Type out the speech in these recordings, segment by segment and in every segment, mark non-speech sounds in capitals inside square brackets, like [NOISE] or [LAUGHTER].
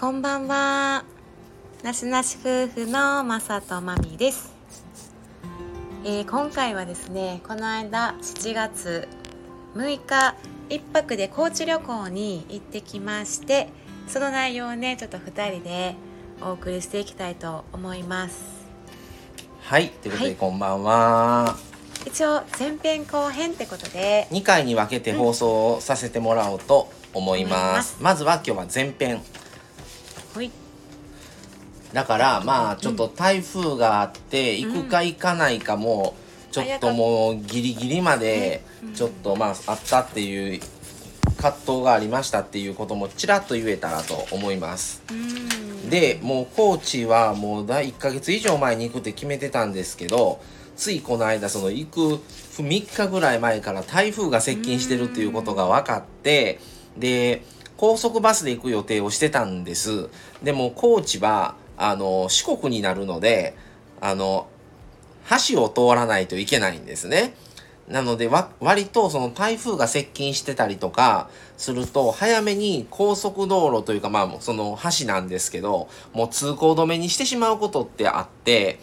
こんばんは。なしなし夫婦のまさとまみです、えー今回はですね、この間7月6日一泊で高知旅行に行ってきまして、その内容をね、ちょっと2人でお送りしていきたいと思います。はい、ということで、はいこんばんは。一応前編後編ってことで、2回に分けて放送させてもらおうと思いま。ますまずは今日は前編。だから、まあ、ちょっと台風があって、行くか行かないかも、ちょっともうギリギリまで、ちょっとまあ、あったっていう葛藤がありましたっていうこともちらっと言えたらと思います。でもう高知はもう第1ヶ月以上前に行くって決めてたんですけどついこの間その行く3日ぐらい前から台風が接近してるっていうことが分かってで高速バスで行く予定をしてたんです。でも高知はあの四国になるのであの橋を通らないといけないんですね。なので割とその台風が接近してたりとかすると早めに高速道路というかまあその橋なんですけどもう通行止めにしてしまうことってあって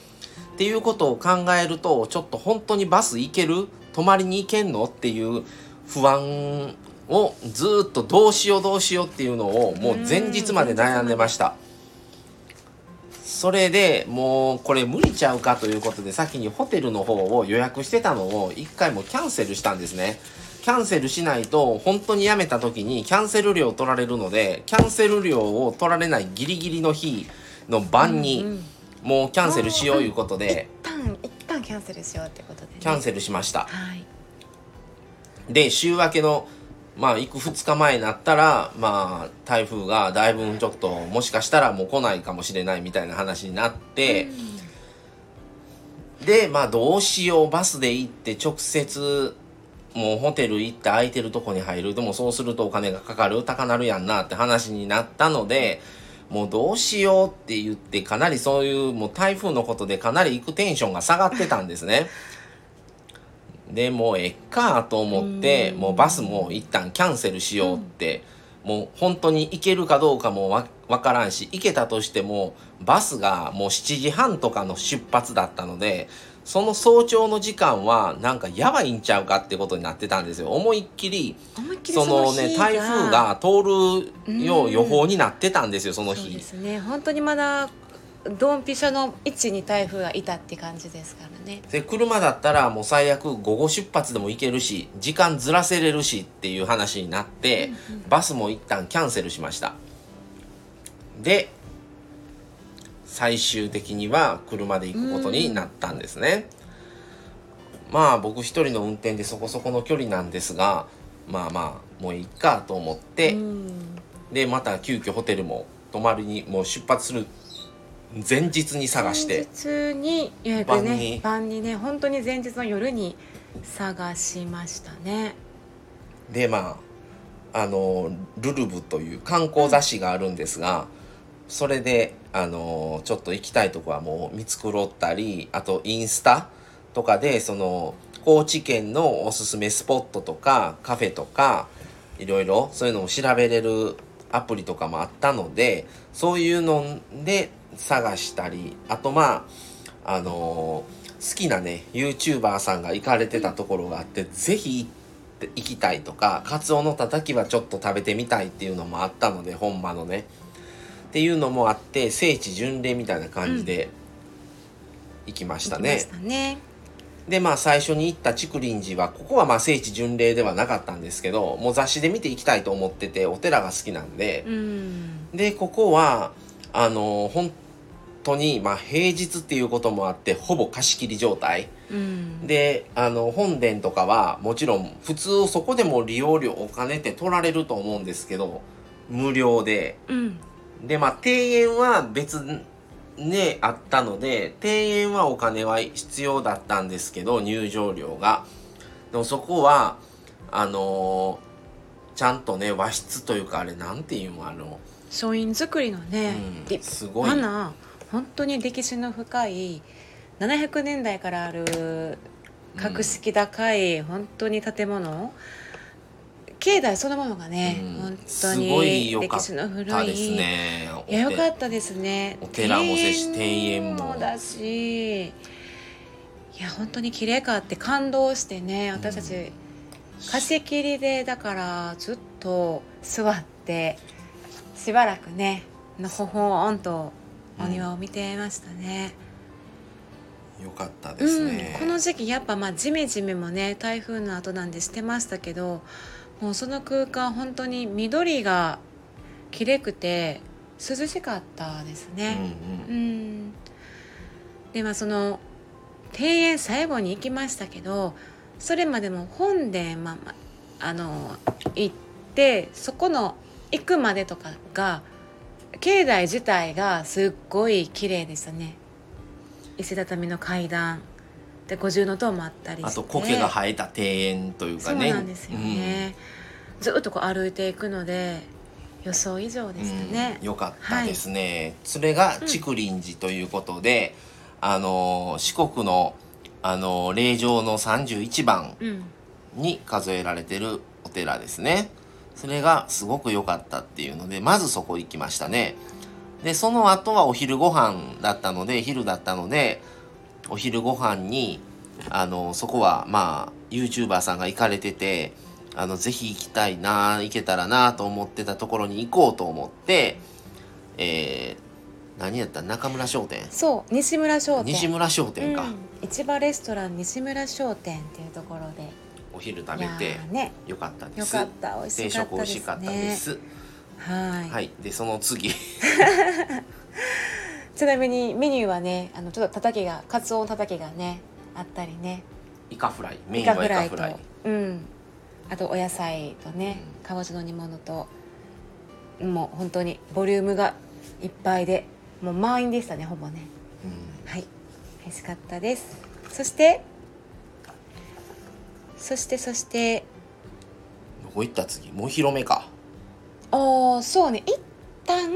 っていうことを考えるとちょっと本当にバス行ける？泊まりに行けんの？っていう不安をずっとどうしようどうしようっていうのをもう前日まで悩んでました。それでもうこれ無理ちゃうかということで先にホテルの方を予約してたのを一回もキャンセルしたんですね。キャンセルしないと本当に辞めた時にキャンセル料取られるのでキャンセル料を取られないギリギリの日の晩うんうにんもうキャンセルしよういうことで一旦一旦キャンセルしようってことで、ね、キャンセルしました。はい。で週明けのまあ行く2日前になったらまあ台風がだいぶちょっともしかしたらもう来ないかもしれないみたいな話になって、でまあどうしようバスで行って直接もうホテル行って空いてるとこに入るでもそうするとお金がかかる高なるやんなって話になったのでもうどうしようって言ってかなりそういうもう台風のことでかなり行くテンションが下がってたんですね。[LAUGHS] でもうえっかと思ってうん。もうバスも一旦キャンセルしようって、もう本当に行けるかどうかもわわからんし行けたとしてもバスがもう7時半とかの出発だったのでその早朝の時間はなんかやばいんちゃうかってことになってたんですよ。思いっきりその日ね台風が通るよう予報になってたんですよその日。すね。本当にまだドンピシャの位置に台風がいたって感じですからね。で車だったらもう最悪午後出発でも行けるし時間ずらせれるしっていう話になって、バスも一旦キャンセルしました。で最終的には車で行くことになったんですね、まあ僕一人の運転でそこそこの距離なんですがまあまあもういいかと思って、うん。でまた急遽ホテルも泊まりにもう出発する前日に探して。前日に予約晩ねに。晩にね本当に前日の夜に探しましたね。でまああのルルブという観光雑誌があるんですが、それであのちょっと行きたいとこはもう見繕ったりあとインスタとかでその高知県のおすすめスポットとかカフェとかいろいろそういうのを調べれるアプリとかもあったのでそういうので探したりあとまああの好きなね YouTuber さんが行かれてたところがあってぜひ行って行きたいとかカツオのたたきはちょっと食べてみたいっていうのもあったので本場のね。っていうのもあって聖地巡礼みたいな感じで行きましたね。行きましたねでまあ最初に行った竹林寺はここはまあ聖地巡礼ではなかったんですけどもう雑誌で見ていきたいと思っててお寺が好きなんで、うん。でここはあの本当にまあ平日っていうこともあってほぼ貸し切り状態。うん。であの本殿とかはもちろん普通そこでも利用料お金って取られると思うんですけど無料で。うん。でまあ庭園は別ねあったので庭園はお金は必要だったんですけど入場料が。でもそこはあのーちゃんとね和室というかあれなんていうのあの、書院作りのね、うん、立すごい。派な本当に歴史の深い700年代からある格式高い本当に建物境内そのものがね、うん。本当に。歴史の古い。たですねいやよかったですね。お寺もせし庭園も。だし。いや本当に綺麗かって感動してね私たち、貸し切りでだからずっと座ってしばらくねのほほんとお庭を見てましたね、よかったでうん。すね、この時期やっぱまあジメジメもね台風の後なんでしてましたけどもうその空間本当に緑がきれくて涼しかったですね。うんうん。うんでまあその庭園最後に行きましたけどそれまでも本殿、まあまあ、あの行ってそこの行くまでとかが境内自体がすっごい綺麗でしたね。石畳の階段で五重塔もあったりあと苔が生えた庭園というかね。そうなんですよね、ずっとこう歩いていくので予想以上でしたね。うん、よかったですね、それが竹林寺ということで、あのー四国の、あのー霊場の31番うん。に数えられてるお寺ですね。それがすごく良かったっていうのでまずそこ行きましたね。でその後はお昼ご飯だったので昼だったのでお昼ご飯にあのそこはまあ YouTuber さんが行かれててあのぜひ行きたいな行けたらなと思ってたところに行こうと思ってえー、何やった？中村商店？そう西村商店。西村商店か、うん、市場レストラン西村商店っていうところで。お昼食べてーね。よかったです。よかった。美味定しかったですね。食美味しかったです。はい。はい、でその次 [LAUGHS] ちなみにメニューはねあのちょっとたたきがカツオのたたきがねあったりね。イカフライメイインはイカカフライとフライ。うん。あとお野菜とねかぼちゃの煮物ともう本当にボリュームがいっぱいでもう満員でしたねほぼね。うん。はい。美味しかったです。そしてそしてそしてどこ行った次？もう広めか。ああそうね。一旦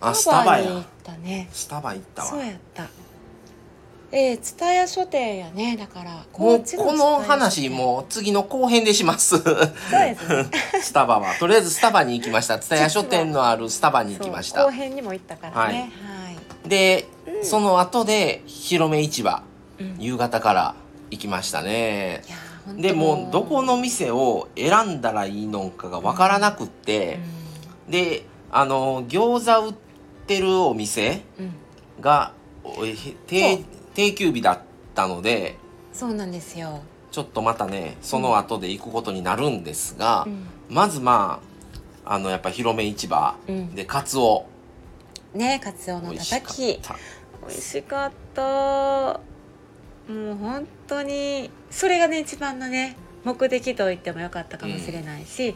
あスタバに行ったね。スタバ行ったわ。そうやった。えー、蔦屋書店やね。だからもうこの話店。もう次の後編でします。そうですね。[LAUGHS] スタバは。とりあえずスタバに行きました。蔦屋書店のあるスタバに行きました。後編にも行ったからね。はい、で、うん。その後で広め市場うん。い夕方から行きましたね。でもうどこの店を選んだらいいのかが分からなくって、であの餃子売ってるお店うん、うん、がおえ定定休日だったのでそうなんですよ、ちょっとまたねその後で行くことになるんですが、うん。まずまああのやっぱ広め市場うん、でカツオ。ねカツオのたたき。美味しかった。もう本当にそれがね一番のね目的と言ってもよかったかもしれないし、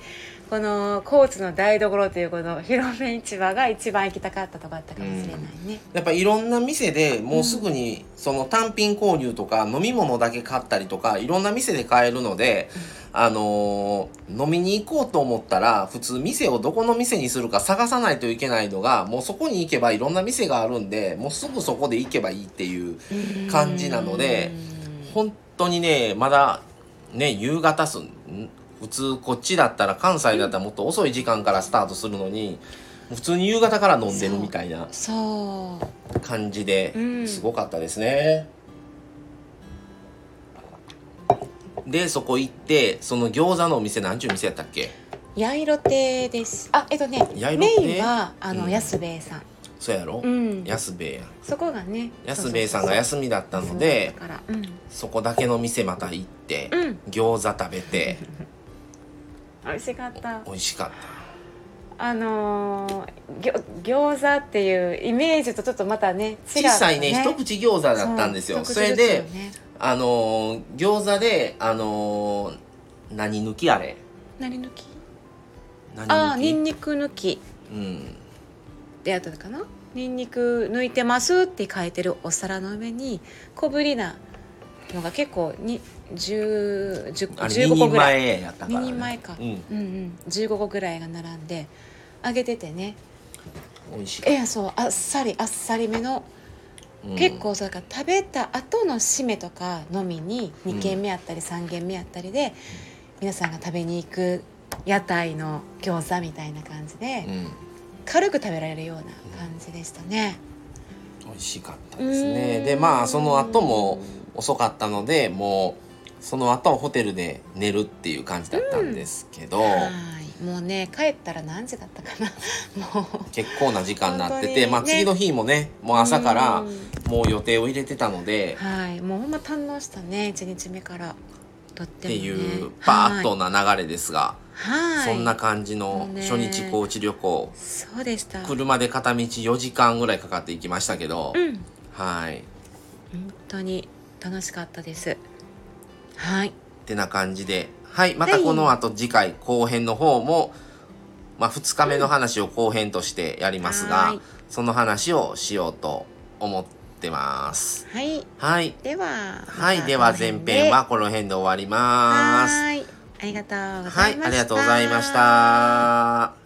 この高知の台所というこの広め市場が一番行きたかったとこだったかもしれないね。やっぱいろんな店でもうすぐにその単品購入とか飲み物だけ買ったりとかいろんな店で買えるので、あのー飲みに行こうと思ったら普通店をどこの店にするか探さないといけないのがもうそこに行けばいろんな店があるんでもうすぐそこで行けばいいっていう感じなので本当にねまだね夕方すん普通こっちだったら関西だったらもっと遅い時間からスタートするのに普通に夕方から飲んでるみたいな感じでうんすごかったですね。でそこ行ってその餃子のお店なんちゅう店やったっけ？八色亭です。あえっとね八色亭？メインはあの、うん。安兵衛さん、そうやろ、うん、安兵衛やそこがね安兵衛さんが休みだったのだでそこだけの店また行って、うん、餃子食べて美味しかった。美味しかっあのー、ぎょ餃子っていうイメージとちょっとまたね違たった小さいね一口餃子だったんですよ。それであのー餃子であのー何抜きあれ？何抜き？何ああ抜きニンニク抜き。うん。でやったのかな？ニンニク抜いてますって書いてるお皿の上に小ぶりなのが結構に10 10あれ15 2個人ぐらい。前やったから、ね、2人前か。うん。うんうん。15個ぐらいが並んで揚げててね。美味しかっえやそうあっさりあっさりめの、た、うん。結構そうだから食べた後の締めとか飲みに2軒目あったり3軒目あったりで、皆さんが食べに行く屋台の餃子みたいな感じで、うん。軽く食べられるような感じでしたね。美味しかったですね。でまあその後も遅かったのでもうその後はホテルで寝るっていう感じだったんですけど、はい。もうね帰ったら何時だったかな。[LAUGHS] もう。結構な時間になってて、ね。まあ次の日もねもう朝からうん。もう予定を入れてたので、はい。もうほんま堪能したね一日目から。とっても、ね、っていうバーッとな流れですが、はい、そんな感じのね。初日高知旅行。そうでした。車で片道4時間ぐらいかかって行きましたけど、うん。はい。本当に楽しかったです。はい。ってな感じで。はいまたこの後次回後編の方も、まあ、2日目の話を後編としてやりますが、はい。その話をしようと思ってます。はい。はい。でははい、では前編はこの辺で終わります。はい。ありがとうございました。はい、ありがとうございました。